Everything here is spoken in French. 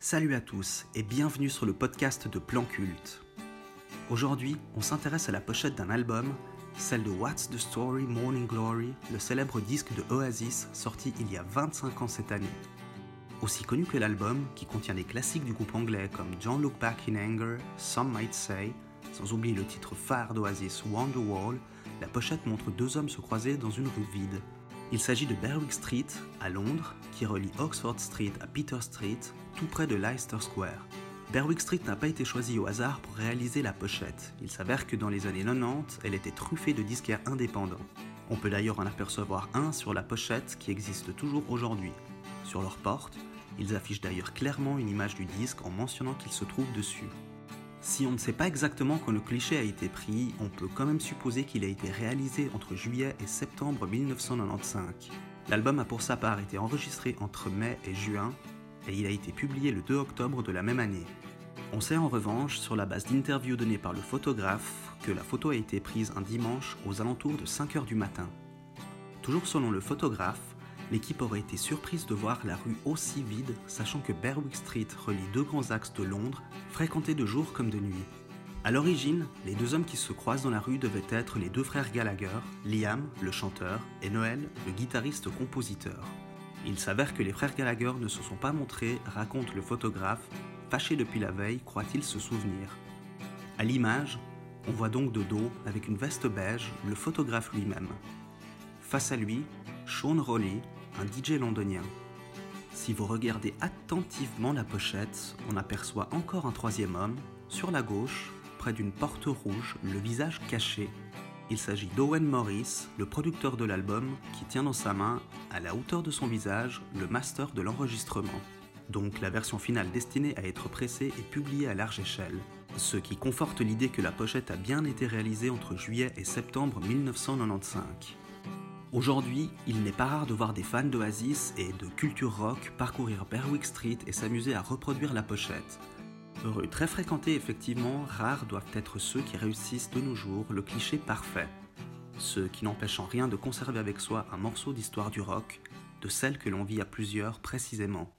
Salut à tous et bienvenue sur le podcast de Plan Culte. Aujourd'hui, on s'intéresse à la pochette d'un album, celle de What's the Story Morning Glory, le célèbre disque de Oasis sorti il y a 25 ans cette année. Aussi connu que l'album, qui contient des classiques du groupe anglais comme Don't Look Back in Anger, Some Might Say, sans oublier le titre phare d'Oasis Wonderwall, la pochette montre deux hommes se croiser dans une rue vide. Il s'agit de Berwick Street, à Londres, qui relie Oxford Street à Peter Street, tout près de Leicester Square. Berwick Street n'a pas été choisi au hasard pour réaliser la pochette. Il s'avère que dans les années 90, elle était truffée de disquaires indépendants. On peut d'ailleurs en apercevoir un sur la pochette qui existe toujours aujourd'hui. Sur leur porte, ils affichent d'ailleurs clairement une image du disque en mentionnant qu'il se trouve dessus. Si on ne sait pas exactement quand le cliché a été pris, on peut quand même supposer qu'il a été réalisé entre juillet et septembre 1995. L'album a pour sa part été enregistré entre mai et juin, et il a été publié le 2 octobre de la même année. On sait en revanche, sur la base d'interviews données par le photographe, que la photo a été prise un dimanche aux alentours de 5h du matin. Toujours selon le photographe, l'équipe aurait été surprise de voir la rue aussi vide, sachant que Berwick Street relie deux grands axes de Londres, fréquentés de jour comme de nuit. À l'origine, les deux hommes qui se croisent dans la rue devaient être les deux frères Gallagher, Liam, le chanteur, et Noël, le guitariste-compositeur. Il s'avère que les frères Gallagher ne se sont pas montrés, raconte le photographe, fâché depuis la veille, croit-il se souvenir. À l'image, on voit donc de dos, avec une veste beige, le photographe lui-même. Face à lui, Sean Rowley, DJ londonien. Si vous regardez attentivement la pochette, on aperçoit encore un troisième homme, sur la gauche, près d'une porte rouge, le visage caché. Il s'agit d'Owen Morris, le producteur de l'album, qui tient dans sa main, à la hauteur de son visage, le master de l'enregistrement. Donc la version finale destinée à être pressée et publiée à large échelle. Ce qui conforte l'idée que la pochette a bien été réalisée entre juillet et septembre 1995. Aujourd'hui, il n'est pas rare de voir des fans d'Oasis et de culture rock parcourir Berwick Street et s'amuser à reproduire la pochette. Rue très fréquentée effectivement, rares doivent être ceux qui réussissent de nos jours le cliché parfait. Ceux qui n'empêchent en rien de conserver avec soi un morceau d'histoire du rock, de celle que l'on vit à plusieurs précisément.